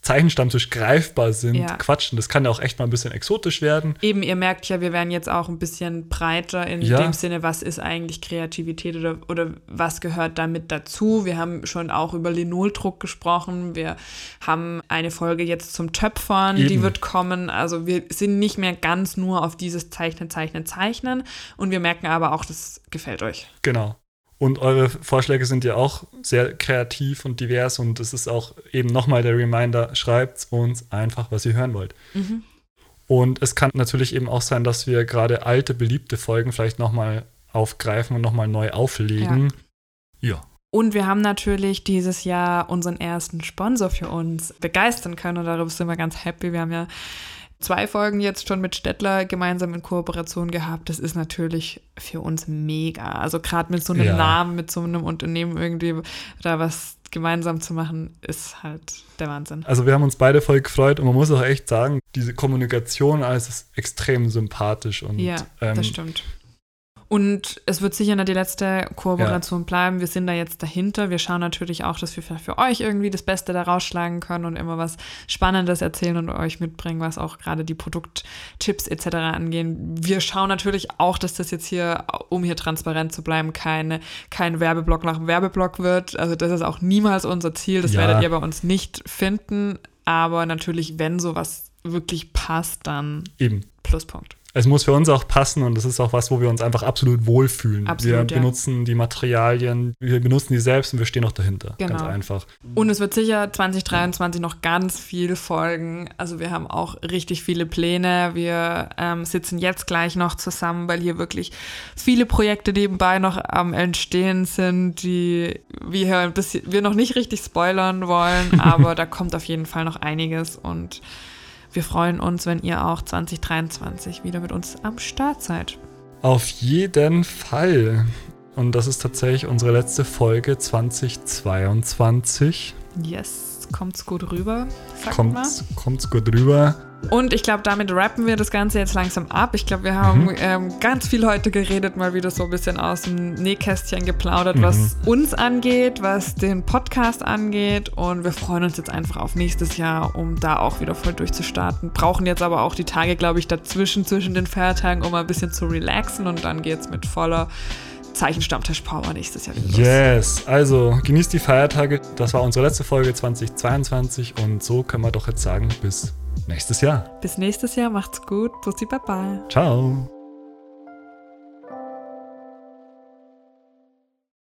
B: Zeichenstammtisch greifbar sind, ja. quatschen. Das kann ja auch echt mal ein bisschen exotisch werden.
A: Eben, ihr merkt ja, wir werden jetzt auch ein bisschen breiter in ja. dem Sinne, was ist eigentlich Kreativität oder, oder was gehört damit dazu. Wir haben schon auch über Linoldruck gesprochen. Wir haben eine Folge jetzt zum Töpfern, Eben. die wird kommen. Also wir sind nicht mehr ganz nur auf dieses Zeichnen, Zeichnen, Zeichnen. Und wir merken aber auch, das gefällt euch.
B: Genau. Und eure Vorschläge sind ja auch sehr kreativ und divers und es ist auch eben nochmal der Reminder, schreibt uns einfach, was ihr hören wollt. Mhm. Und es kann natürlich eben auch sein, dass wir gerade alte, beliebte Folgen vielleicht nochmal aufgreifen und nochmal neu auflegen. Ja. ja.
A: Und wir haben natürlich dieses Jahr unseren ersten Sponsor für uns begeistern können und darüber sind wir ganz happy. Wir haben ja zwei Folgen jetzt schon mit Stettler gemeinsam in Kooperation gehabt. Das ist natürlich für uns mega. Also gerade mit so einem ja. Namen, mit so einem Unternehmen irgendwie da was gemeinsam zu machen, ist halt der Wahnsinn.
B: Also wir haben uns beide voll gefreut und man muss auch echt sagen, diese Kommunikation alles ist extrem sympathisch und
A: ja, ähm, das stimmt. Und es wird sicher nicht die letzte Kooperation ja. bleiben. Wir sind da jetzt dahinter. Wir schauen natürlich auch, dass wir für euch irgendwie das Beste da rausschlagen können und immer was Spannendes erzählen und euch mitbringen, was auch gerade die Produkttipps etc. angehen. Wir schauen natürlich auch, dass das jetzt hier, um hier transparent zu bleiben, keine, kein Werbeblock nach Werbeblock wird. Also das ist auch niemals unser Ziel. Das ja. werdet ihr bei uns nicht finden. Aber natürlich, wenn sowas wirklich passt, dann
B: Eben.
A: Pluspunkt
B: es muss für uns auch passen und das ist auch was, wo wir uns einfach absolut wohlfühlen. Absolut, wir ja. benutzen die Materialien, wir benutzen die selbst und wir stehen auch dahinter. Genau. Ganz einfach.
A: Und es wird sicher 2023 noch ganz viel folgen. Also wir haben auch richtig viele Pläne. Wir ähm, sitzen jetzt gleich noch zusammen, weil hier wirklich viele Projekte nebenbei noch am Entstehen sind, die wir hier ein bisschen, wir noch nicht richtig spoilern wollen, aber da kommt auf jeden Fall noch einiges und wir freuen uns, wenn ihr auch 2023 wieder mit uns am Start seid.
B: Auf jeden Fall. Und das ist tatsächlich unsere letzte Folge 2022.
A: Yes, kommt's gut rüber.
B: kommt's, kommt's gut rüber.
A: Und ich glaube, damit rappen wir das Ganze jetzt langsam ab. Ich glaube, wir haben mhm. ähm, ganz viel heute geredet, mal wieder so ein bisschen aus dem Nähkästchen geplaudert, mhm. was uns angeht, was den Podcast angeht. Und wir freuen uns jetzt einfach auf nächstes Jahr, um da auch wieder voll durchzustarten. Brauchen jetzt aber auch die Tage, glaube ich, dazwischen, zwischen den Feiertagen, um ein bisschen zu relaxen. Und dann geht es mit voller Zeichenstammtisch-Power nächstes Jahr wieder
B: los. Yes, also genießt die Feiertage. Das war unsere letzte Folge 2022 und so können wir doch jetzt sagen, bis nächstes Jahr.
A: Bis nächstes Jahr, macht's gut. Bussi, baba.
B: Ciao.